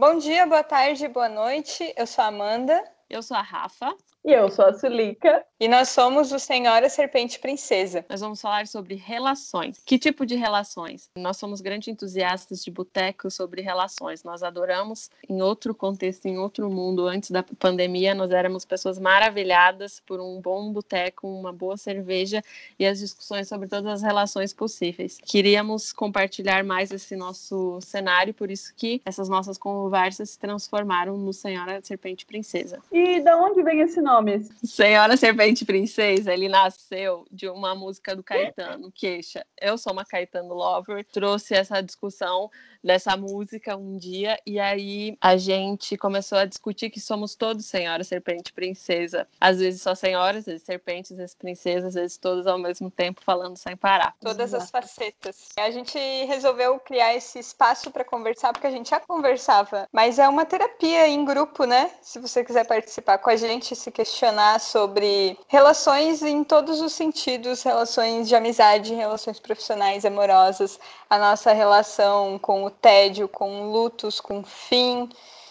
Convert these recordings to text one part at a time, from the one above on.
Bom dia, boa tarde, boa noite. Eu sou a Amanda. Eu sou a Rafa. E eu sou a Sulica. E nós somos o Senhora Serpente Princesa. Nós vamos falar sobre relações. Que tipo de relações? Nós somos grandes entusiastas de boteco sobre relações. Nós adoramos, em outro contexto, em outro mundo, antes da pandemia, nós éramos pessoas maravilhadas por um bom boteco, uma boa cerveja e as discussões sobre todas as relações possíveis. Queríamos compartilhar mais esse nosso cenário, por isso que essas nossas conversas se transformaram no Senhora Serpente Princesa. E da onde vem esse nome? Nomes. Senhora Serpente Princesa, ele nasceu de uma música do Caetano, Queixa. Eu sou uma Caetano Lover, trouxe essa discussão dessa música um dia e aí a gente começou a discutir que somos todos Senhora Serpente Princesa. Às vezes só senhoras, às vezes serpentes, às vezes princesas, às vezes todas ao mesmo tempo falando sem parar. Todas as facetas. A gente resolveu criar esse espaço para conversar porque a gente já conversava, mas é uma terapia em grupo, né? Se você quiser participar com a gente, se questionar sobre relações em todos os sentidos, relações de amizade, relações profissionais, amorosas, a nossa relação com o tédio, com lutos, com fim,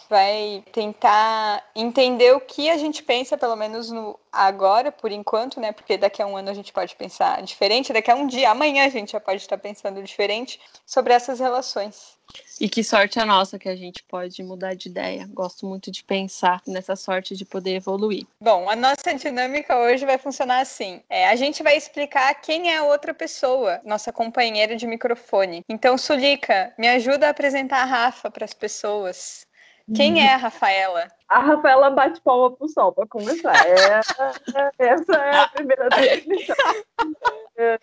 vai tentar entender o que a gente pensa, pelo menos no agora, por enquanto, né? Porque daqui a um ano a gente pode pensar diferente, daqui a um dia, amanhã a gente já pode estar pensando diferente sobre essas relações. E que sorte a nossa que a gente pode mudar de ideia. Gosto muito de pensar nessa sorte de poder evoluir. Bom, a nossa dinâmica hoje vai funcionar assim: é, a gente vai explicar quem é a outra pessoa, nossa companheira de microfone. Então, Sulica, me ajuda a apresentar a Rafa para as pessoas. Quem é a Rafaela? A Rafaela bate palma pro sol, para começar. É, essa é a primeira definição.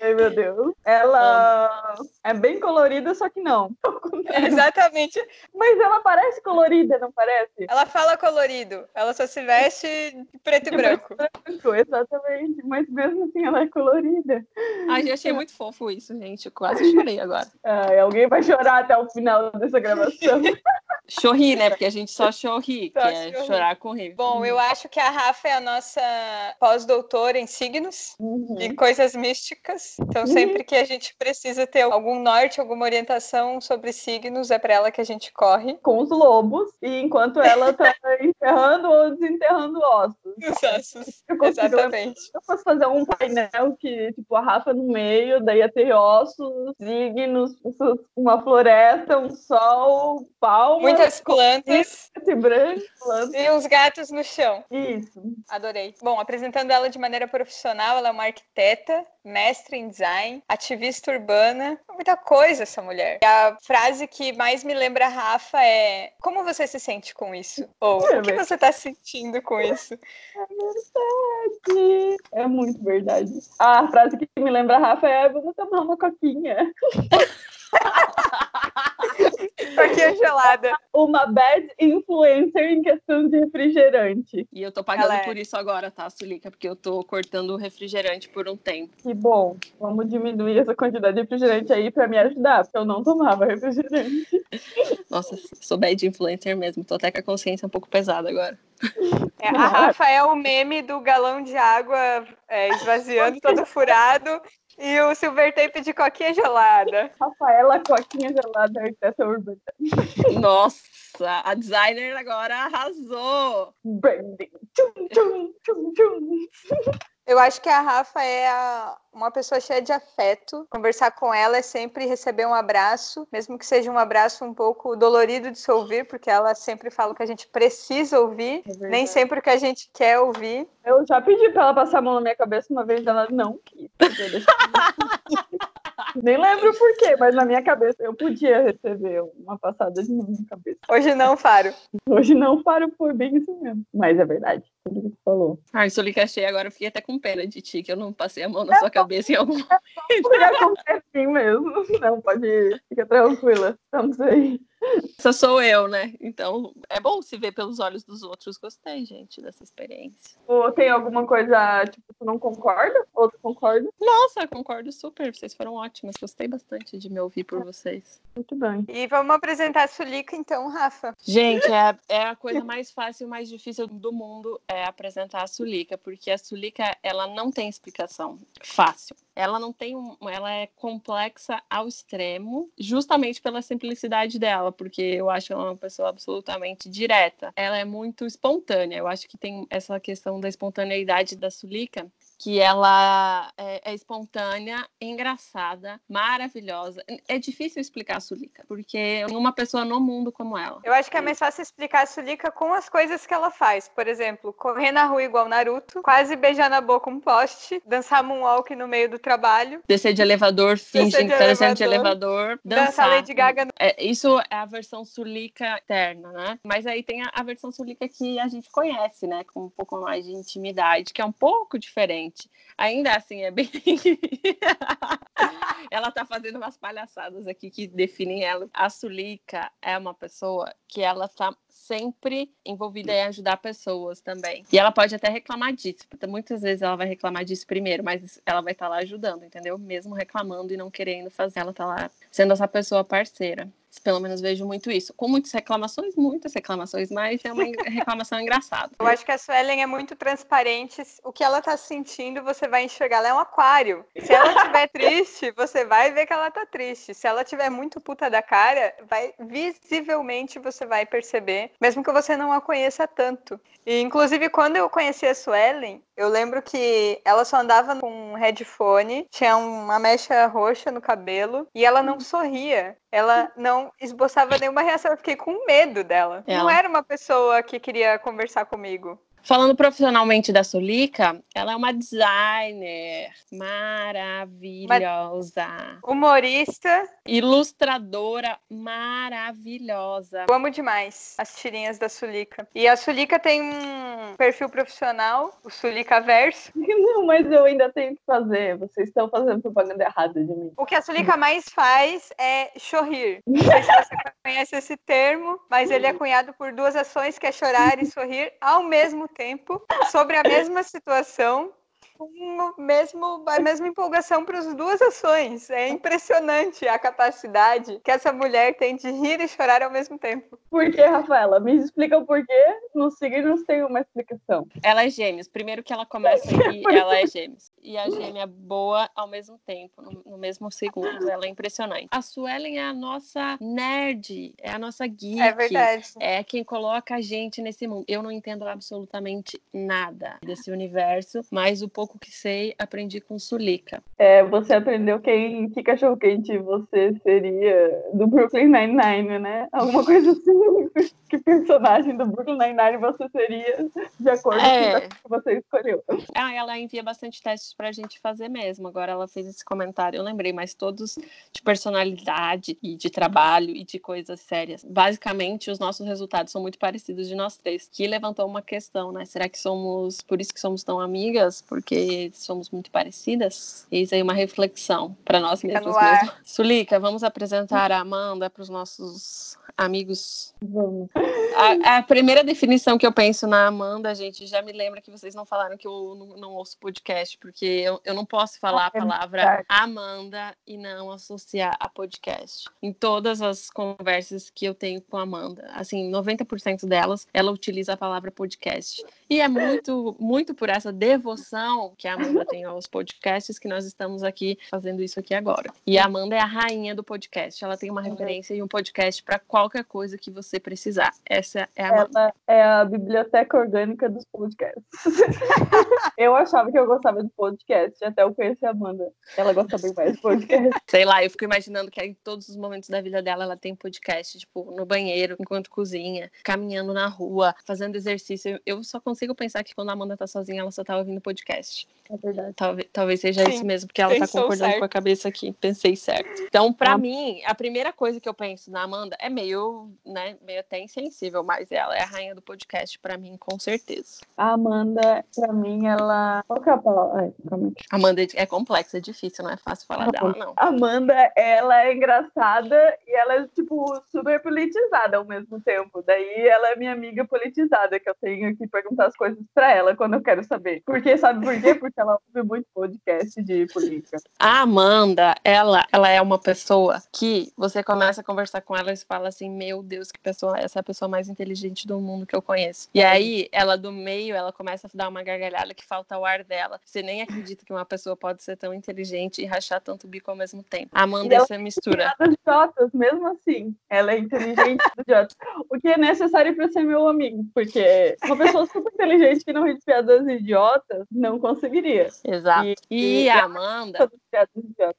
Ai, meu Deus. Ela é bem colorida, só que não. exatamente. Mas ela parece colorida, não parece? Ela fala colorido. Ela só se veste de preto e branco. branco. Exatamente. Mas mesmo assim, ela é colorida. Ai, eu achei muito fofo isso, gente. Eu quase chorei agora. Ai, alguém vai chorar até o final dessa gravação. Chorri, né? Porque a gente só chorri, que é chorri. chorar com rir. Bom, eu acho que a Rafa é a nossa pós-doutora em signos uhum. e coisas místicas. Então, uhum. sempre que a gente precisa ter algum norte, alguma orientação sobre signos, é para ela que a gente corre. Com os lobos, e enquanto ela tá enterrando ou desenterrando ossos. Os ossos. Eu Exatamente. Eu posso fazer um painel que, tipo, a Rafa no meio, daí ia ter ossos, signos, uma floresta, um sol, palmas muitas plantas. E branco, plantas. E uns gatos no chão. Isso. Adorei. Bom, apresentando ela de maneira profissional, ela é uma arquiteta, mestre em design, ativista urbana, muita coisa essa mulher. E a frase que mais me lembra a Rafa é: Como você se sente com isso? Ou o que você está sentindo com isso? É verdade. É muito verdade. A frase que me lembra a Rafa é: Vamos tomar uma coquinha. Coquinha gelada. Uma bad influencer em questão de refrigerante. E eu tô pagando é. por isso agora, tá, Sulica? Porque eu tô cortando o refrigerante por um tempo. Que bom. Vamos diminuir essa quantidade de refrigerante aí pra me ajudar, porque eu não tomava refrigerante. Nossa, sou bad influencer mesmo. Tô até com a consciência um pouco pesada agora. É, a Rafa é o meme do galão de água é, esvaziando todo furado e o silver tape de coquinha gelada. Rafaela, coquinha gelada, arquiteta urbana. Nossa, a designer agora arrasou. Branding. Tchum, tchum, tchum, tchum. Eu acho que a Rafa é a, uma pessoa cheia de afeto. Conversar com ela é sempre receber um abraço, mesmo que seja um abraço um pouco dolorido de se ouvir, porque ela sempre fala que a gente precisa ouvir, é nem sempre o que a gente quer ouvir. Eu já pedi para ela passar a mão na minha cabeça uma vez, ela não quis. Nem lembro por quê, mas na minha cabeça eu podia receber uma passada de mão na cabeça. Hoje não faro. Hoje não faro por bem isso mesmo. Mas é verdade, tudo que tu falou. Ai, Sulica achei, agora eu fiquei até com pena de ti, que eu não passei a mão na é sua bom. Cabeça em algum momento. É acontecer assim mesmo. Não, pode ir. Fica tranquila. Estamos aí. Essa sou eu, né? Então é bom se ver pelos olhos dos outros. Gostei, gente, dessa experiência. Ou tem alguma coisa, tipo, tu não concorda? Ou tu concorda? Nossa, concordo super. Vocês foram ótimas. Gostei bastante de me ouvir por vocês. Muito bem. E vamos apresentar a Sulica, então, Rafa. Gente, é a, é a coisa mais fácil e mais difícil do mundo é apresentar a Sulica, porque a Sulica, ela não tem explicação fácil. Ela não tem um, ela é complexa ao extremo, justamente pela simplicidade dela, porque eu acho ela uma pessoa absolutamente direta. Ela é muito espontânea. Eu acho que tem essa questão da espontaneidade da Sulica que ela é, é, espontânea, engraçada, maravilhosa. É difícil explicar a Sulica, porque uma pessoa no mundo como ela. Eu acho que é mais fácil explicar a Sulica com as coisas que ela faz. Por exemplo, correr na rua igual Naruto, quase beijar na boca um poste, dançar moonwalk no meio do trabalho. Descer de elevador, fingindo que tá descendo de elevador. Dançar. Dançar Lady Gaga. No... É, isso é a versão Sulica eterna, né? Mas aí tem a, a versão Sulica que a gente conhece, né? Com um pouco mais de intimidade, que é um pouco diferente gente. Ainda assim, é bem. ela tá fazendo umas palhaçadas aqui que definem ela. A Sulica é uma pessoa que ela tá sempre envolvida em ajudar pessoas também. E ela pode até reclamar disso, porque muitas vezes ela vai reclamar disso primeiro, mas ela vai estar tá lá ajudando, entendeu? Mesmo reclamando e não querendo fazer, ela tá lá sendo essa pessoa parceira. Pelo menos vejo muito isso. Com muitas reclamações, muitas reclamações, mas é uma reclamação engraçada. Eu acho que a Suelen é muito transparente. O que ela tá sentindo, você vai enxergar. Ela é um aquário. Se ela estiver triste, você vai ver que ela tá triste. Se ela tiver muito puta da cara, vai visivelmente você vai perceber, mesmo que você não a conheça tanto. E inclusive quando eu conheci a Suelen, eu lembro que ela só andava com um headphone, tinha uma mecha roxa no cabelo e ela não sorria. Ela não esboçava nenhuma reação. Eu fiquei com medo dela. Ela... Não era uma pessoa que queria conversar comigo. Falando profissionalmente da Sulica, ela é uma designer maravilhosa. Humorista. Ilustradora maravilhosa. Eu amo demais as tirinhas da Sulica. E a Sulica tem um perfil profissional, o Sulica Verso. Não, mas eu ainda tenho que fazer. Vocês estão fazendo propaganda errada de mim. O que a Sulica mais faz é sorrir. Não sei se você conhece esse termo, mas ele é cunhado por duas ações, que é chorar e sorrir ao mesmo tempo sobre a mesma situação com o mesmo, a mesma empolgação para as duas ações. É impressionante a capacidade que essa mulher tem de rir e chorar ao mesmo tempo. Por que, Rafaela? Me explica o porquê. Nos signos tem uma explicação. Ela é gêmeos. Primeiro que ela começa aqui, ela é gêmeos. E a gêmea é boa ao mesmo tempo, no, no, mesmo segundo. Ela é impressionante. A Suelen é a nossa nerd, é a nossa geek. É verdade. É quem coloca a gente nesse mundo. Eu não entendo absolutamente nada desse universo, mas o pouco pouco que sei, aprendi com Sulica. É, você aprendeu quem, que cachorro quente você seria do Brooklyn Nine-Nine, né? Alguma coisa assim. que personagem do Brooklyn Nine-Nine você seria de acordo é. com o que você escolheu. Ah, ela envia bastante testes pra gente fazer mesmo. Agora ela fez esse comentário, eu lembrei, mas todos de personalidade e de trabalho e de coisas sérias. Basicamente, os nossos resultados são muito parecidos de nós três, que levantou uma questão, né? Será que somos, por isso que somos tão amigas? Porque porque somos muito parecidas. Eis aí uma reflexão para nós mesmos. Mesmo. Sulica, vamos apresentar a Amanda para os nossos amigos. Vamos. A, a, primeira definição que eu penso na Amanda, gente, já me lembra que vocês não falaram que eu não, não ouço podcast, porque eu, eu não posso falar a palavra Amanda e não associar a podcast. Em todas as conversas que eu tenho com a Amanda, assim, 90% delas, ela utiliza a palavra podcast. E é muito, muito por essa devoção que a Amanda tem aos podcasts que nós estamos aqui fazendo isso aqui agora. E a Amanda é a rainha do podcast. Ela tem uma referência e um podcast para qualquer coisa que você precisar. Essa é a Ela é a biblioteca orgânica dos podcasts. eu achava que eu gostava de podcast, até eu conheci a Amanda. Ela gosta bem mais de podcast. Sei lá, eu fico imaginando que em todos os momentos da vida dela ela tem podcast, tipo, no banheiro, enquanto cozinha, caminhando na rua, fazendo exercício. Eu só consigo pensar que quando a Amanda tá sozinha, ela só tá ouvindo podcast. É verdade. Talvez, talvez seja Sim, isso mesmo, porque ela tá concordando certo. com a cabeça aqui. Pensei certo. Então, para ah. mim, a primeira coisa que eu penso na Amanda é meio, né, meio até insensível mas ela é a rainha do podcast para mim, com certeza. A Amanda, para mim, ela. Qual que é a palavra? Ai, Amanda é complexa, é difícil, não é fácil falar dela, não. Amanda, ela é engraçada e ela é, tipo, super politizada ao mesmo tempo. Daí ela é minha amiga politizada, que eu tenho que perguntar as coisas para ela quando eu quero saber. Porque, sabe por quê? Porque ela ouve muito podcast de política. A Amanda, ela, ela é uma pessoa que você começa a conversar com ela e fala assim: Meu Deus, que pessoa, essa é a pessoa mais inteligente do mundo que eu conheço. E aí, ela do meio, ela começa a dar uma gargalhada que falta o ar dela. Você nem acredita que uma pessoa pode ser tão inteligente e rachar tanto bico ao mesmo tempo. Amanda, essa é mistura. Jotas, mesmo assim, ela é inteligente do Jotas. O que é necessário para ser meu amigo, porque uma pessoa super inteligente que não ri de piadas idiotas não conseguiria. Exato. E, e a Amanda.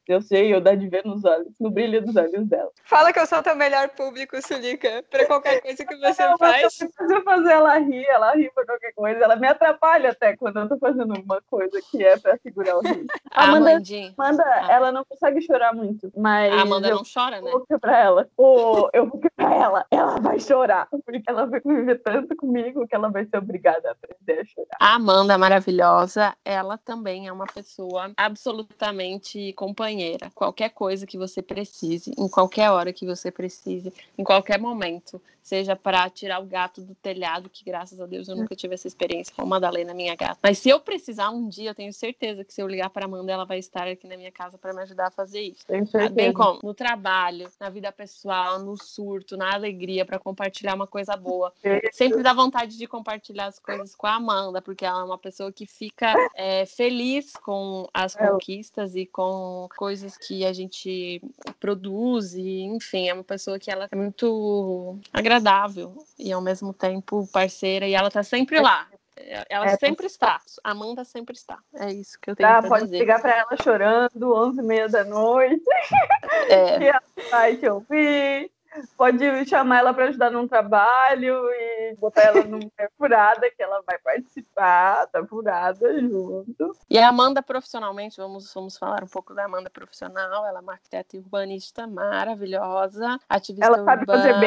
Eu sei, eu dá de ver nos olhos, no brilho dos olhos dela. Fala que eu sou teu melhor público, Sulica, para qualquer coisa que você não, faz. Eu fazer ela rir, ela ri por qualquer coisa, ela me atrapalha até quando eu tô fazendo uma coisa que é para segurar o rir. A Amanda, Amanda ah. ela não consegue chorar muito, mas. A Amanda não chora, né? Eu vou pra ela. Ou eu vou pra ela, ela vai chorar, porque ela vai conviver tanto comigo que ela vai ser obrigada a aprender a chorar. A Amanda, maravilhosa, ela também é uma pessoa absolutamente companheira. Qualquer coisa que você precise, em qualquer hora que você precise, em qualquer momento, seja para tirar o gato do telhado, que graças a Deus eu nunca tive essa experiência com a Madalena, minha gata. Mas se eu precisar um dia, eu tenho certeza que se eu ligar para Amanda, ela vai estar aqui na minha casa para me ajudar a fazer isso. Bem como no trabalho, na vida pessoal, no surto, na alegria, para compartilhar uma coisa boa. Sempre dá vontade de compartilhar as coisas com a Amanda, porque ela é uma pessoa que fica é, feliz com as é. conquistas e com coisas que a gente produz, e enfim, é uma pessoa que ela é muito agradável e ao mesmo tempo parceira, e ela tá sempre lá. Ela é, sempre está. Amanda sempre está. É isso que eu tenho tá, pode dizer. ligar para ela chorando, 11 e meia da noite. É. e ela vai te ouvir pode chamar ela para ajudar num trabalho e botar ela numa furada que ela vai participar, tá furada junto. E a Amanda profissionalmente, vamos, vamos falar um pouco da Amanda profissional, ela é uma arquiteta urbanista maravilhosa, ativista ela sabe urbana, fazer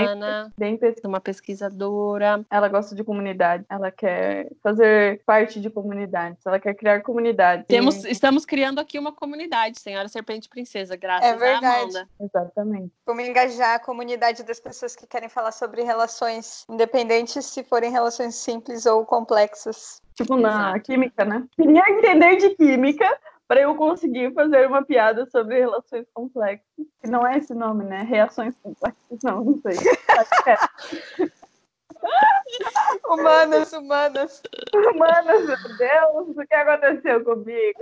bem, bem uma pesquisadora. Ela gosta de comunidade, ela quer fazer parte de comunidades, ela quer criar comunidade. Temos, estamos criando aqui uma comunidade, Senhora Serpente Princesa, graças é verdade. a Amanda. Exatamente. Como engajar a comunidade comunidade das pessoas que querem falar sobre relações, independentes se forem relações simples ou complexas. Tipo na Exato. química, né? Queria entender de química para eu conseguir fazer uma piada sobre relações complexas. Que não é esse nome, né? Reações complexas, não, não sei. Humanas, humanas. Humanas, meu Deus, o que aconteceu comigo?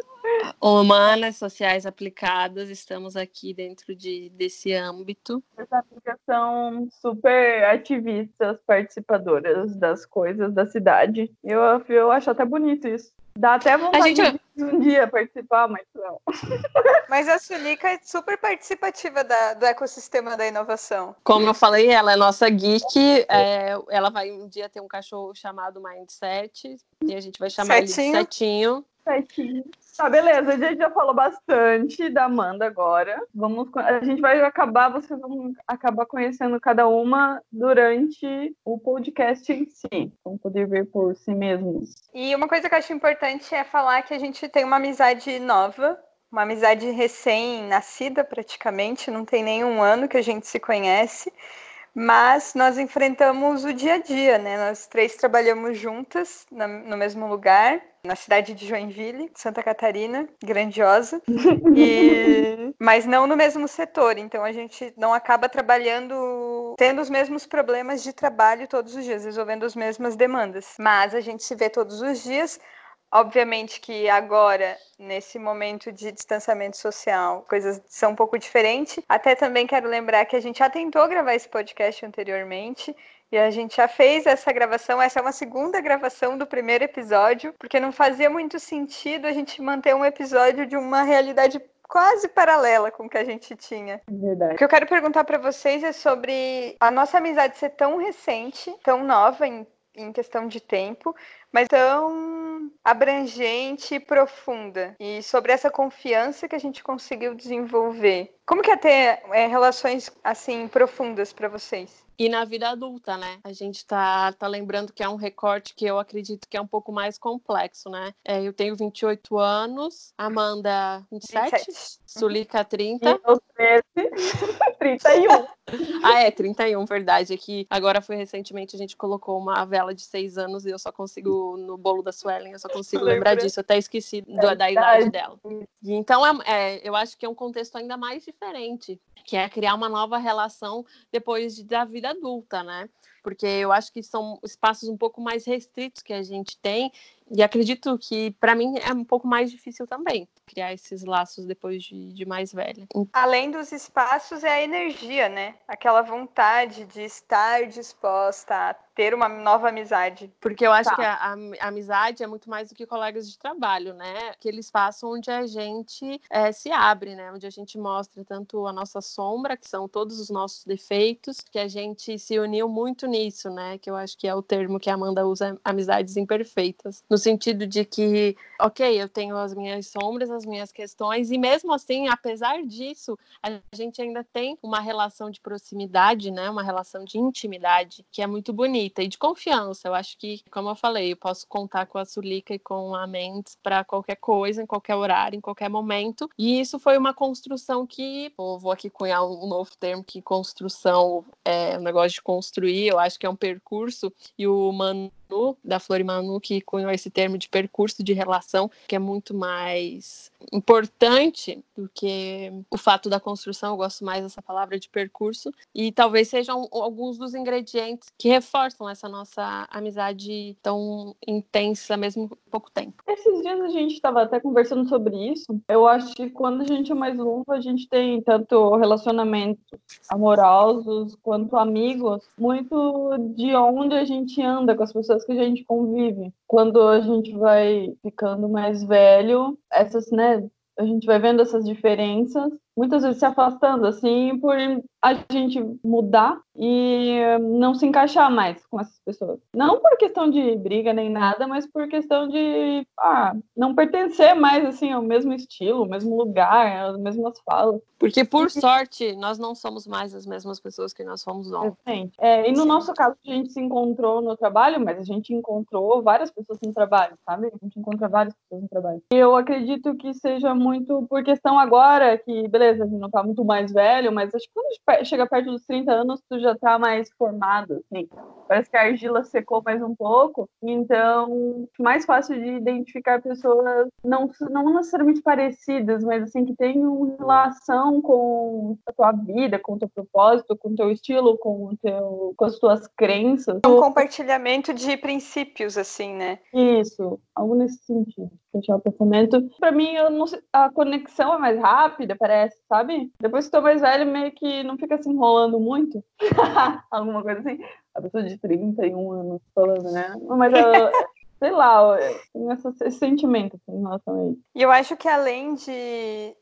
Humanas, sociais aplicadas, estamos aqui dentro de, desse âmbito. Essa aplicação super ativistas, participadoras das coisas da cidade. Eu, eu acho até bonito isso. Dá até vontade a gente... de um dia participar, mas não. Mas a Sulica é super participativa da, do ecossistema da inovação. Como eu falei, ela é nossa geek. É, ela vai um dia ter um cachorro chamado Mindset. E a gente vai chamar Setinho. ele de Setinho. Setinho. Tá, beleza. A gente já falou bastante da Amanda agora. Vamos, a gente vai acabar, vocês vão acabar conhecendo cada uma durante o podcast em si. Vão poder ver por si mesmos. E uma coisa que eu acho importante é falar que a gente tem uma amizade nova, uma amizade recém-nascida praticamente, não tem nenhum ano que a gente se conhece mas nós enfrentamos o dia a dia, né? Nós três trabalhamos juntas no mesmo lugar, na cidade de Joinville, Santa Catarina, grandiosa, e... mas não no mesmo setor. Então a gente não acaba trabalhando, tendo os mesmos problemas de trabalho todos os dias, resolvendo as mesmas demandas. Mas a gente se vê todos os dias. Obviamente que agora, nesse momento de distanciamento social, coisas são um pouco diferentes. Até também quero lembrar que a gente já tentou gravar esse podcast anteriormente. E a gente já fez essa gravação, essa é uma segunda gravação do primeiro episódio, porque não fazia muito sentido a gente manter um episódio de uma realidade quase paralela com o que a gente tinha. Verdade. O que eu quero perguntar para vocês é sobre a nossa amizade ser tão recente, tão nova em, em questão de tempo, mas tão abrangente e profunda. E sobre essa confiança que a gente conseguiu desenvolver. Como que é ter é, relações assim profundas para vocês? E na vida adulta, né? A gente tá, tá lembrando que é um recorte que eu acredito que é um pouco mais complexo, né? É, eu tenho 28 anos, Amanda 27, 27. Sulica 30. E eu 13, 31. ah, é, 31, verdade. É agora foi recentemente a gente colocou uma vela de 6 anos e eu só consigo, no bolo da Suelen, eu só consigo lembrar disso. Eu até esqueci do, da idade dela. E, então, é, é, eu acho que é um contexto ainda mais diferente, que é criar uma nova relação depois de, da vida adulta, né? porque eu acho que são espaços um pouco mais restritos que a gente tem e acredito que para mim é um pouco mais difícil também criar esses laços depois de, de, mais velha. Além dos espaços, é a energia, né? Aquela vontade de estar disposta a ter uma nova amizade. Porque eu acho tá. que a, a, a, amizade é muito mais do que colegas de trabalho, né? Aquele espaço onde a gente é, se abre, né? Onde a gente mostra tanto a nossa sombra, que são todos os nossos defeitos, que a gente se uniu muito nisso, né? Que eu acho que é o termo que a Amanda usa, amizades imperfeitas. No sentido de que, ok, eu tenho as minhas sombras, as minhas questões, e mesmo assim, apesar disso, a gente ainda tem uma relação de proximidade, né? Uma relação de intimidade, que é muito bonita e de confiança. Eu acho que, como eu falei, eu posso contar com a Sulica e com a Mendes para qualquer coisa, em qualquer horário, em qualquer momento. E isso foi uma construção que, vou aqui cunhar um novo termo, que construção é um negócio de construir, eu acho que é um percurso, e o Manu da Florimanu, que cunhou esse termo de percurso de relação, que é muito mais importante do que o fato da construção, eu gosto mais dessa palavra de percurso, e talvez sejam alguns dos ingredientes que reforçam essa nossa amizade tão intensa, mesmo pouco tempo. Esses dias a gente estava até conversando sobre isso. Eu acho que quando a gente é mais novo, a gente tem tanto relacionamentos amorosos quanto amigos, muito de onde a gente anda com as pessoas que a gente convive. Quando a gente vai ficando mais velho, essas, né, a gente vai vendo essas diferenças, muitas vezes se afastando, assim, por a gente mudar e não se encaixar mais com essas pessoas. Não por questão de briga nem nada, mas por questão de ah, não pertencer mais assim ao mesmo estilo, ao mesmo lugar, às mesmas falas. Porque por sorte nós não somos mais as mesmas pessoas que nós fomos ontem. É, e no Sim. nosso caso a gente se encontrou no trabalho, mas a gente encontrou várias pessoas no trabalho, sabe? A gente encontra várias pessoas no trabalho. E eu acredito que seja muito por questão agora que, beleza, a gente não tá muito mais velho, mas acho que quando chega perto dos 30 anos, tu já tá mais formado, assim. Parece que a argila secou mais um pouco, então mais fácil de identificar pessoas não, não necessariamente parecidas, mas assim, que têm uma relação com a tua vida, com o teu propósito, com o teu estilo, com, o teu, com as tuas crenças. Um compartilhamento de princípios, assim, né? Isso, algo nesse sentido. Fechar o pensamento. Pra mim, sei, a conexão é mais rápida, parece, sabe? Depois que tô mais velho, meio que não fica se enrolando muito. Alguma coisa assim. A pessoa de 31 anos falando, né? Mas eu, sei lá, tem esse sentimento assim, em relação a isso. E eu acho que além de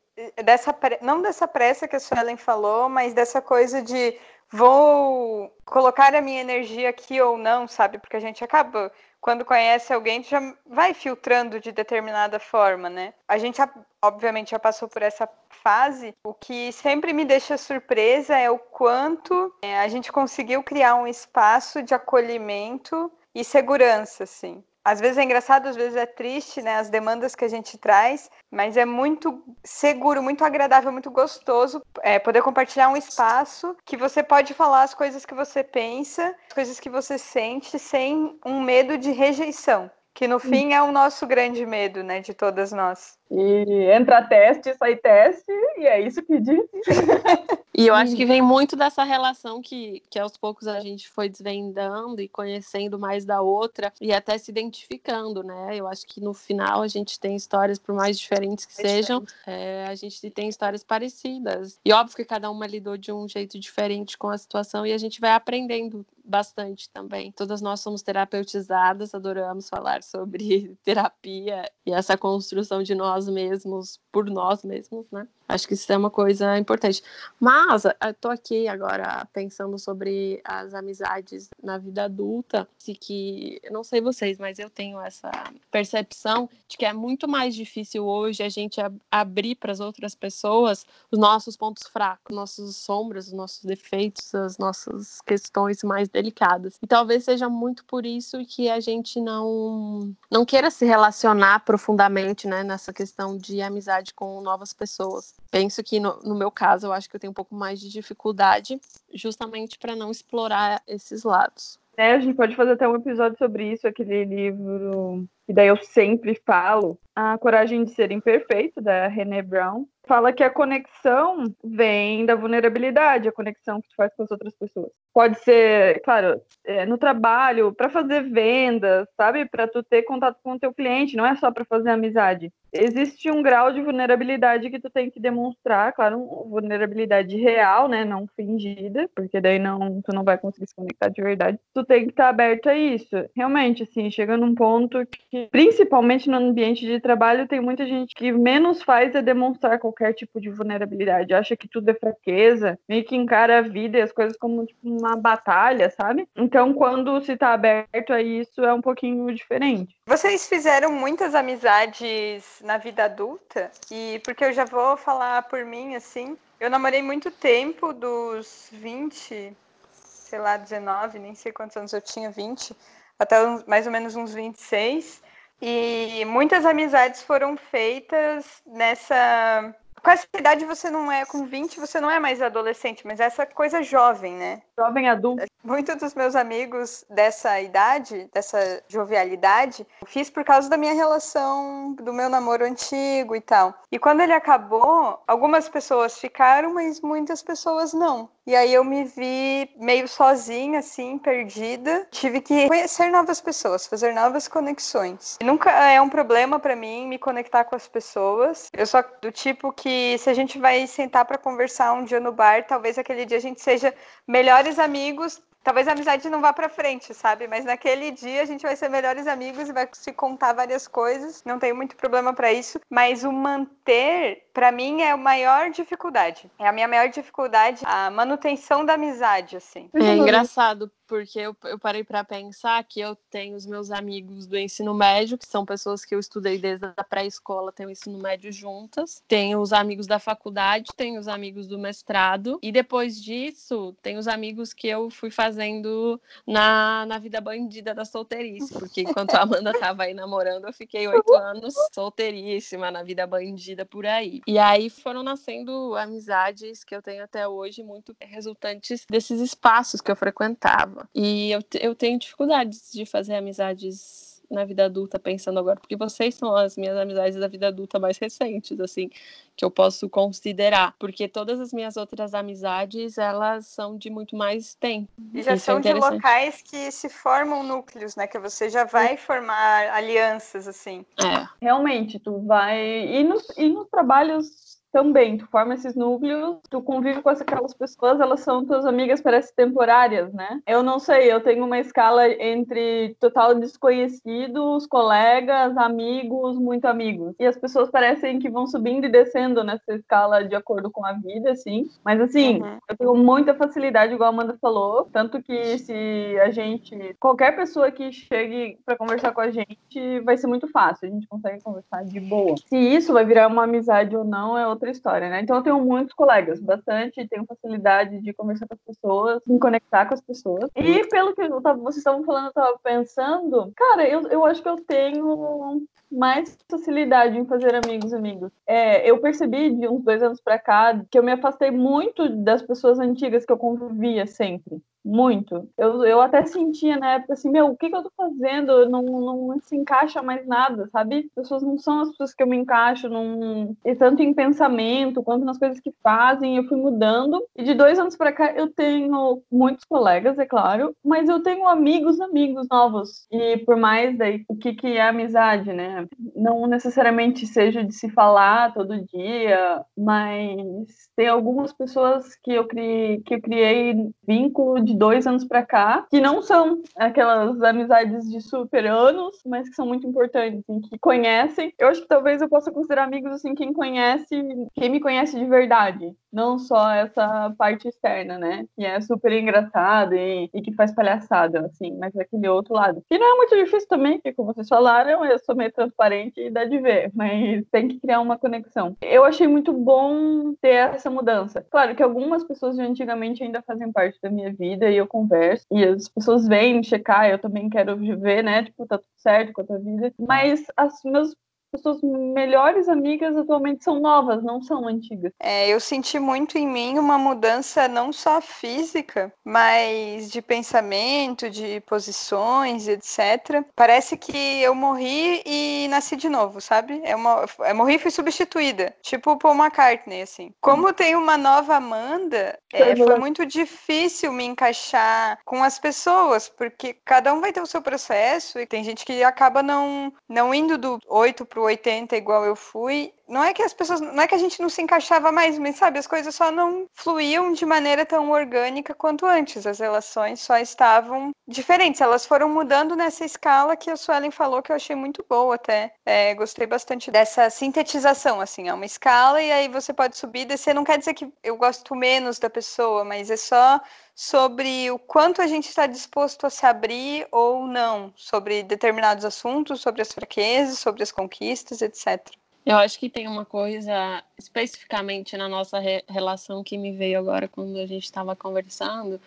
dessa não dessa pressa que a Suelen falou, mas dessa coisa de vou colocar a minha energia aqui ou não, sabe? Porque a gente acaba quando conhece alguém, já vai filtrando de determinada forma, né? A gente, obviamente, já passou por essa fase. O que sempre me deixa surpresa é o quanto é, a gente conseguiu criar um espaço de acolhimento e segurança, assim. Às vezes é engraçado, às vezes é triste, né? As demandas que a gente traz, mas é muito seguro, muito agradável, muito gostoso é, poder compartilhar um espaço que você pode falar as coisas que você pensa, as coisas que você sente, sem um medo de rejeição. Que no fim é o nosso grande medo, né, de todas nós. E entra teste, sai teste, e é isso que diz. e eu acho que vem muito dessa relação que, que aos poucos a gente foi desvendando e conhecendo mais da outra e até se identificando, né? Eu acho que no final a gente tem histórias, por mais diferentes que é sejam, é, a gente tem histórias parecidas. E óbvio que cada uma lidou de um jeito diferente com a situação e a gente vai aprendendo bastante também. Todas nós somos terapeutizadas, adoramos falar sobre terapia e essa construção de nós mesmos por nós mesmos, né? Acho que isso é uma coisa importante. Mas eu tô aqui agora pensando sobre as amizades na vida adulta, e que não sei vocês, mas eu tenho essa percepção de que é muito mais difícil hoje a gente abrir para as outras pessoas os nossos pontos fracos, nossas sombras, os nossos defeitos, as nossas questões mais delicadas. E talvez seja muito por isso que a gente não não queira se relacionar profundamente, né, nessa questão de amizade com novas pessoas penso que no, no, meu caso eu acho que eu tenho um pouco mais de dificuldade justamente para não explorar esses lados. É, a gente pode fazer até um episódio sobre isso, aquele livro que daí eu sempre falo, A Coragem de Ser Imperfeito, da René Brown. Fala que a conexão vem da vulnerabilidade, a conexão que tu faz com as outras pessoas. Pode ser, claro, é, no trabalho, para fazer vendas, sabe? Para tu ter contato com o teu cliente, não é só para fazer amizade existe um grau de vulnerabilidade que tu tem que demonstrar, claro, vulnerabilidade real, né, não fingida, porque daí não, tu não vai conseguir se conectar de verdade. Tu tem que estar aberto a isso. Realmente, assim, chega num ponto que, principalmente no ambiente de trabalho, tem muita gente que menos faz é demonstrar qualquer tipo de vulnerabilidade, acha que tudo é fraqueza, meio que encara a vida e as coisas como tipo, uma batalha, sabe? Então, quando se tá aberto a isso, é um pouquinho diferente. Vocês fizeram muitas amizades na vida adulta? E porque eu já vou falar por mim, assim, eu namorei muito tempo, dos 20, sei lá, 19, nem sei quantos anos eu tinha, 20, até mais ou menos uns 26. E muitas amizades foram feitas nessa com essa idade você não é, com 20 você não é mais adolescente, mas essa coisa jovem, né? Jovem adulto. Muitos dos meus amigos dessa idade, dessa jovialidade, eu fiz por causa da minha relação, do meu namoro antigo e tal. E quando ele acabou, algumas pessoas ficaram, mas muitas pessoas não. E aí eu me vi meio sozinha, assim, perdida. Tive que conhecer novas pessoas, fazer novas conexões. Nunca é um problema para mim me conectar com as pessoas. Eu sou do tipo que se a gente vai sentar para conversar um dia no bar, talvez aquele dia a gente seja melhores amigos talvez a amizade não vá para frente, sabe? Mas naquele dia a gente vai ser melhores amigos e vai se contar várias coisas. Não tenho muito problema para isso, mas o manter, para mim, é a maior dificuldade. É a minha maior dificuldade, a manutenção da amizade, assim. É engraçado, porque eu, eu parei para pensar que eu tenho os meus amigos do ensino médio, que são pessoas que eu estudei desde a pré-escola, tenho o ensino médio juntas, tenho os amigos da faculdade, tenho os amigos do mestrado, e depois disso, tem os amigos que eu fui fazendo na, na vida bandida da solteirice, porque enquanto a Amanda tava aí namorando, eu fiquei oito anos solteiríssima na vida bandida por aí. E aí foram nascendo amizades que eu tenho até hoje, muito resultantes desses espaços que eu frequentava. E eu, eu tenho dificuldades de fazer amizades na vida adulta, pensando agora, porque vocês são as minhas amizades da vida adulta mais recentes, assim, que eu posso considerar, porque todas as minhas outras amizades, elas são de muito mais tempo. E já Isso é são é de locais que se formam núcleos, né, que você já vai formar alianças, assim. É. Realmente, tu vai... E nos, e nos trabalhos também, tu forma esses núcleos, tu convive com aquelas pessoas, elas são tuas amigas, parece temporárias, né? Eu não sei, eu tenho uma escala entre total desconhecidos, colegas, amigos, muito amigos. E as pessoas parecem que vão subindo e descendo nessa escala de acordo com a vida, assim. Mas assim, uhum. eu tenho muita facilidade, igual a Amanda falou, tanto que se a gente, qualquer pessoa que chegue para conversar com a gente, vai ser muito fácil, a gente consegue conversar de boa. Se isso vai virar uma amizade ou não, é outra outra história, né? Então eu tenho muitos colegas, bastante, tenho facilidade de conversar com as pessoas, me conectar com as pessoas. E pelo que tava, vocês estavam falando, eu tava pensando, cara, eu, eu acho que eu tenho mais facilidade em fazer amigos amigos. É, eu percebi de uns dois anos para cá que eu me afastei muito das pessoas antigas que eu convivia sempre muito. Eu, eu até sentia na época assim, meu, o que, que eu tô fazendo? Não, não se encaixa mais nada, sabe? As pessoas não são as pessoas que eu me encaixo, num, e tanto em pensamento quanto nas coisas que fazem, eu fui mudando. E de dois anos para cá eu tenho muitos colegas, é claro, mas eu tenho amigos, amigos novos. E por mais daí, o que, que é amizade, né? Não necessariamente seja de se falar todo dia, mas tem algumas pessoas que eu criei, que eu criei vínculo de dois anos para cá, que não são aquelas amizades de super anos, mas que são muito importantes, assim, que conhecem. Eu acho que talvez eu possa considerar amigos assim quem conhece, quem me conhece de verdade, não só essa parte externa, né? Que é super engraçada e, e que faz palhaçada, assim, mas aquele outro lado. Que não é muito difícil também, porque como vocês falaram, eu sou meio transparente e dá de ver, mas tem que criar uma conexão. Eu achei muito bom ter essa mudança. Claro que algumas pessoas de antigamente ainda fazem parte da minha vida, e eu converso. E as pessoas vêm checar, eu também quero ver, né? Tipo, tá tudo certo com a tua vida. Mas as meus as suas melhores amigas atualmente são novas, não são antigas. É, eu senti muito em mim uma mudança não só física, mas de pensamento, de posições, etc. Parece que eu morri e nasci de novo, sabe? É uma, eu morri e fui substituída, tipo o Paul McCartney, assim. Como tem uma nova Amanda, é, foi muito difícil me encaixar com as pessoas, porque cada um vai ter o seu processo e tem gente que acaba não, não indo do 8 pro 80 igual eu fui, não é que as pessoas, não é que a gente não se encaixava mais, mas sabe, as coisas só não fluíam de maneira tão orgânica quanto antes. As relações só estavam diferentes. Elas foram mudando nessa escala que a Suelen falou que eu achei muito boa até. É, gostei bastante dessa sintetização, assim, é uma escala e aí você pode subir e descer. Não quer dizer que eu gosto menos da pessoa, mas é só sobre o quanto a gente está disposto a se abrir ou não sobre determinados assuntos, sobre as fraquezas, sobre as conquistas, etc. Eu acho que tem uma coisa especificamente na nossa re relação que me veio agora quando a gente estava conversando,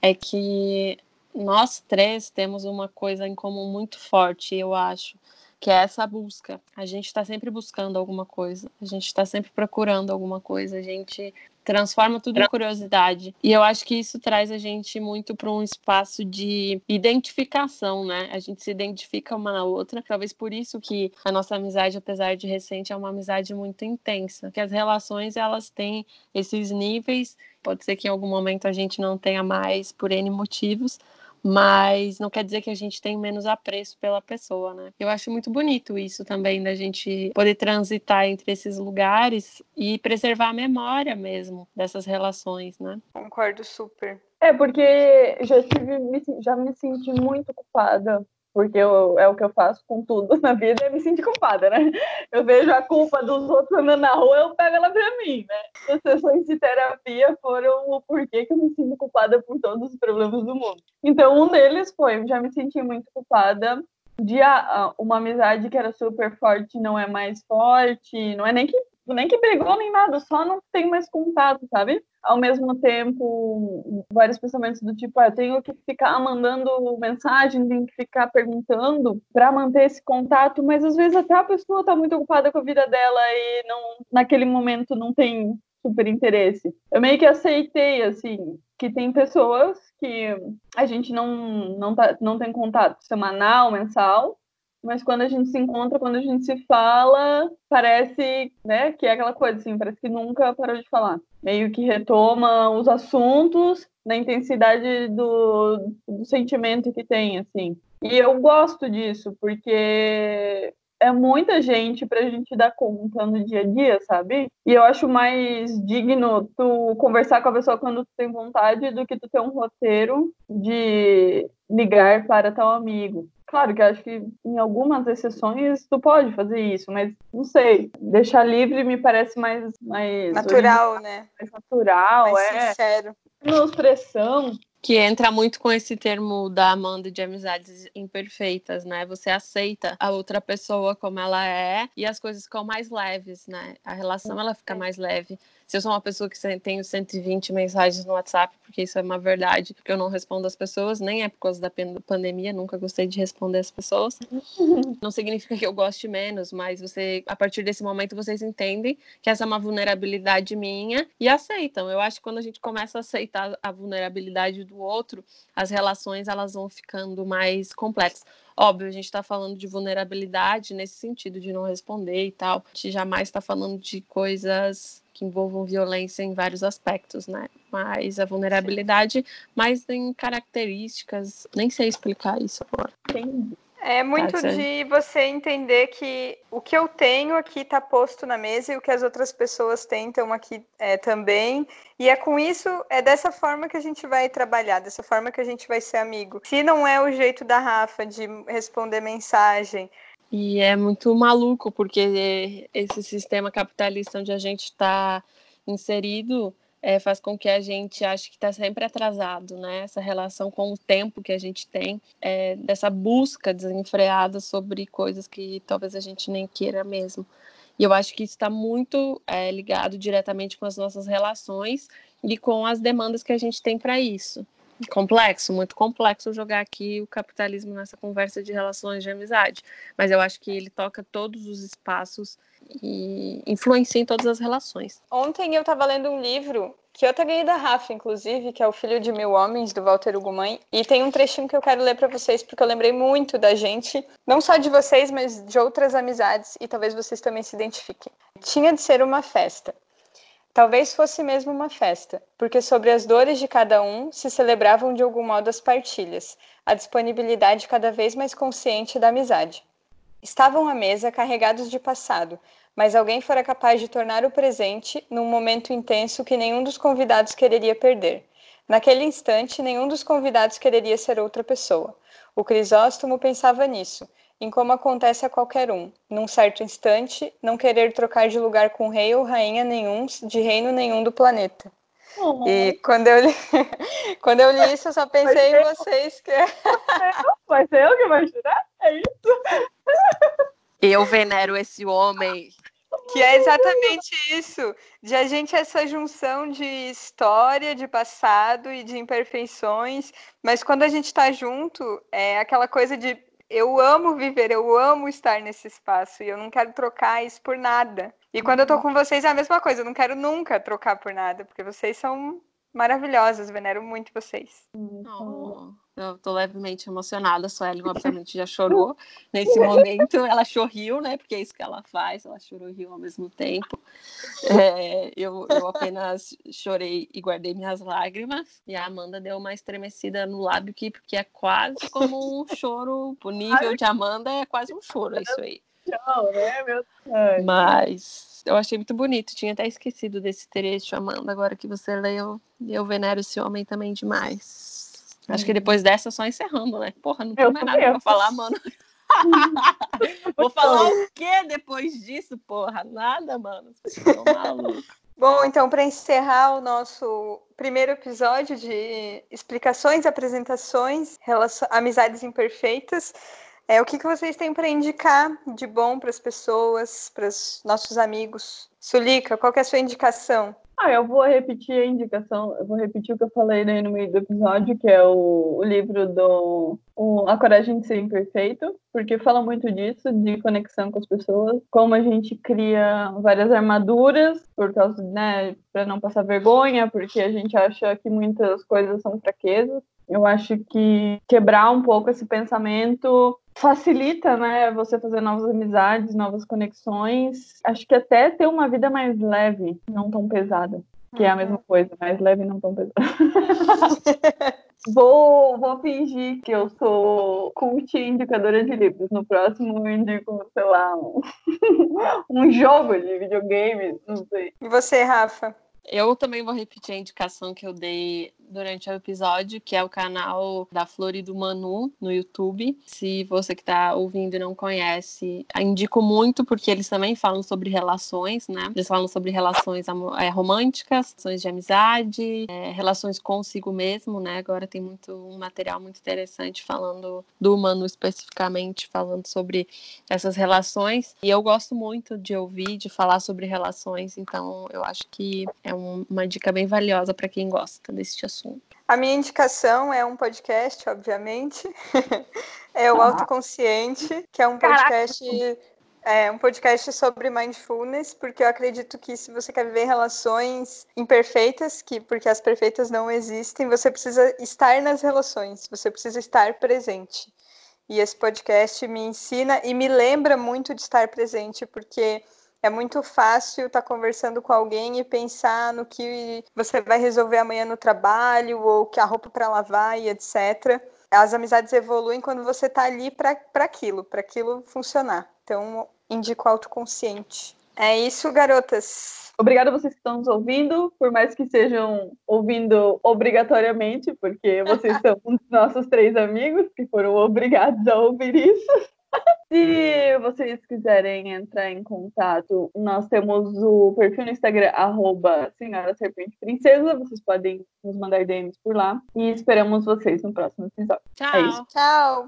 é que nós três temos uma coisa em comum muito forte, eu acho, que é essa busca. A gente está sempre buscando alguma coisa, a gente está sempre procurando alguma coisa, a gente transforma tudo em curiosidade. E eu acho que isso traz a gente muito para um espaço de identificação, né? A gente se identifica uma na outra. Talvez por isso que a nossa amizade, apesar de recente, é uma amizade muito intensa. Que as relações elas têm esses níveis. Pode ser que em algum momento a gente não tenha mais por N motivos, mas não quer dizer que a gente tem menos apreço pela pessoa, né? Eu acho muito bonito isso também, da gente poder transitar entre esses lugares e preservar a memória mesmo dessas relações, né? Concordo super. É, porque já tive, já me senti muito culpada porque eu, é o que eu faço com tudo na vida, é me sentir culpada, né? Eu vejo a culpa dos outros andando na rua, eu pego ela pra mim, né? As sessões de terapia foram o porquê que eu me sinto culpada por todos os problemas do mundo. Então, um deles foi, eu já me senti muito culpada de uma amizade que era super forte não é mais forte, não é nem que nem que brigou nem nada, só não tem mais contato, sabe? Ao mesmo tempo, vários pensamentos do tipo, ah, eu tenho que ficar mandando mensagem, tenho que ficar perguntando para manter esse contato, mas às vezes até a pessoa tá muito ocupada com a vida dela e não naquele momento não tem super interesse. Eu meio que aceitei assim que tem pessoas que a gente não não, tá, não tem contato semanal, mensal, mas quando a gente se encontra, quando a gente se fala, parece, né, que é aquela coisa assim, parece que nunca parou de falar. Meio que retoma os assuntos na intensidade do, do sentimento que tem, assim. E eu gosto disso, porque é muita gente pra gente dar conta no dia a dia, sabe? E eu acho mais digno tu conversar com a pessoa quando tu tem vontade do que tu ter um roteiro de ligar para tal amigo. Claro que acho que em algumas exceções tu pode fazer isso, mas não sei. Deixar livre me parece mais. mais natural, né? Mais natural, mais é. sincero. Menos pressão. Que entra muito com esse termo da Amanda de amizades imperfeitas, né? Você aceita a outra pessoa como ela é e as coisas ficam mais leves, né? A relação ela fica mais leve. Se eu sou uma pessoa que tenho 120 mensagens no WhatsApp, porque isso é uma verdade, porque eu não respondo as pessoas, nem é por causa da pandemia, nunca gostei de responder as pessoas. Não significa que eu goste menos, mas você, a partir desse momento, vocês entendem que essa é uma vulnerabilidade minha e aceitam. Eu acho que quando a gente começa a aceitar a vulnerabilidade do outro, as relações elas vão ficando mais completas. Óbvio, a gente está falando de vulnerabilidade nesse sentido de não responder e tal. A gente jamais está falando de coisas que envolvam violência em vários aspectos, né? Mas a vulnerabilidade, mais em características, nem sei explicar isso agora. Entendi. É muito de você entender que o que eu tenho aqui está posto na mesa e o que as outras pessoas tentam aqui é, também. E é com isso, é dessa forma que a gente vai trabalhar, dessa forma que a gente vai ser amigo. Se não é o jeito da Rafa de responder mensagem, e é muito maluco, porque esse sistema capitalista onde a gente está inserido é, faz com que a gente ache que está sempre atrasado, né? Essa relação com o tempo que a gente tem, é, dessa busca desenfreada sobre coisas que talvez a gente nem queira mesmo. E eu acho que isso está muito é, ligado diretamente com as nossas relações e com as demandas que a gente tem para isso. Complexo, muito complexo jogar aqui o capitalismo nessa conversa de relações de amizade. Mas eu acho que ele toca todos os espaços e influencia em todas as relações. Ontem eu estava lendo um livro que eu até ganhei da Rafa, inclusive, que é o Filho de Mil Homens, do Walter Ugumãe. E tem um trechinho que eu quero ler para vocês, porque eu lembrei muito da gente, não só de vocês, mas de outras amizades, e talvez vocês também se identifiquem. Tinha de ser uma festa. Talvez fosse mesmo uma festa, porque sobre as dores de cada um se celebravam de algum modo as partilhas, a disponibilidade cada vez mais consciente da amizade. Estavam à mesa carregados de passado, mas alguém fora capaz de tornar o presente num momento intenso que nenhum dos convidados quereria perder. Naquele instante, nenhum dos convidados quereria ser outra pessoa. O Crisóstomo pensava nisso, em como acontece a qualquer um, num certo instante, não querer trocar de lugar com rei ou rainha nenhum, de reino nenhum do planeta. Uhum. E quando eu, li... quando eu li isso, eu só pensei em vocês que. Vai ser eu que vai jurar? É isso? Eu venero esse homem. Que é exatamente isso, de a gente essa junção de história, de passado e de imperfeições, mas quando a gente está junto, é aquela coisa de eu amo viver, eu amo estar nesse espaço e eu não quero trocar isso por nada. E quando eu tô com vocês é a mesma coisa, eu não quero nunca trocar por nada, porque vocês são maravilhosas, venero muito vocês. Oh. Eu tô levemente emocionada, só Ellen obviamente já chorou nesse momento. Ela chorriu, né? Porque é isso que ela faz, ela chorou e riu ao mesmo tempo. É, eu, eu apenas chorei e guardei minhas lágrimas. E a Amanda deu uma estremecida no lábio aqui, porque é quase como um choro. O nível de Amanda é quase um choro, é isso aí. Não, né, meu Mas eu achei muito bonito. Tinha até esquecido desse trecho, Amanda. Agora que você leu, eu venero esse homem também demais. Acho que depois dessa, só encerrando, né? Porra, não tem mais nada pra falar, mano. Vou falar o quê depois disso, porra? Nada, mano. Bom, então, para encerrar o nosso primeiro episódio de explicações, apresentações, relação, amizades imperfeitas, é, o que, que vocês têm para indicar de bom para as pessoas, para os nossos amigos? Sulica, qual é a sua indicação? Ah, eu vou repetir a indicação, eu vou repetir o que eu falei aí no meio do episódio, que é o, o livro do o, A Coragem de Ser Imperfeito, porque fala muito disso, de conexão com as pessoas, como a gente cria várias armaduras, por causa, né, para não passar vergonha, porque a gente acha que muitas coisas são fraquezas. Eu acho que quebrar um pouco esse pensamento facilita, né, você fazer novas amizades, novas conexões. Acho que até ter uma vida mais leve, não tão pesada. Que é a mesma coisa, mais leve e não tão pesada. vou, vou fingir que eu sou cult indicadora de livros. No próximo eu indico, sei lá, um, um jogo de videogame, não sei. E você, Rafa? Eu também vou repetir a indicação que eu dei durante o episódio, que é o canal da Flor e do Manu no YouTube. Se você que está ouvindo e não conhece, indico muito porque eles também falam sobre relações, né? Eles falam sobre relações é, românticas, relações de amizade, é, relações consigo mesmo, né? Agora tem muito um material muito interessante falando do Manu especificamente, falando sobre essas relações. E eu gosto muito de ouvir, de falar sobre relações, então eu acho que é um, uma dica bem valiosa para quem gosta desse assunto assunto. A minha indicação é um podcast, obviamente. é o ah. Autoconsciente, que é um podcast. É um podcast sobre mindfulness, porque eu acredito que se você quer viver relações imperfeitas, que porque as perfeitas não existem, você precisa estar nas relações, você precisa estar presente. E esse podcast me ensina e me lembra muito de estar presente, porque é muito fácil estar tá conversando com alguém e pensar no que você vai resolver amanhã no trabalho ou que a roupa para lavar e etc. As amizades evoluem quando você está ali para aquilo, para aquilo funcionar. Então, indico autoconsciente. É isso, garotas. Obrigada a vocês que estão nos ouvindo, por mais que estejam ouvindo obrigatoriamente, porque vocês são um dos nossos três amigos que foram obrigados a ouvir isso. Se vocês quiserem entrar em contato, nós temos o perfil no Instagram, arroba Senhora Serpente Princesa. Vocês podem nos mandar DMs por lá. E esperamos vocês no próximo episódio. Tchau. É Tchau.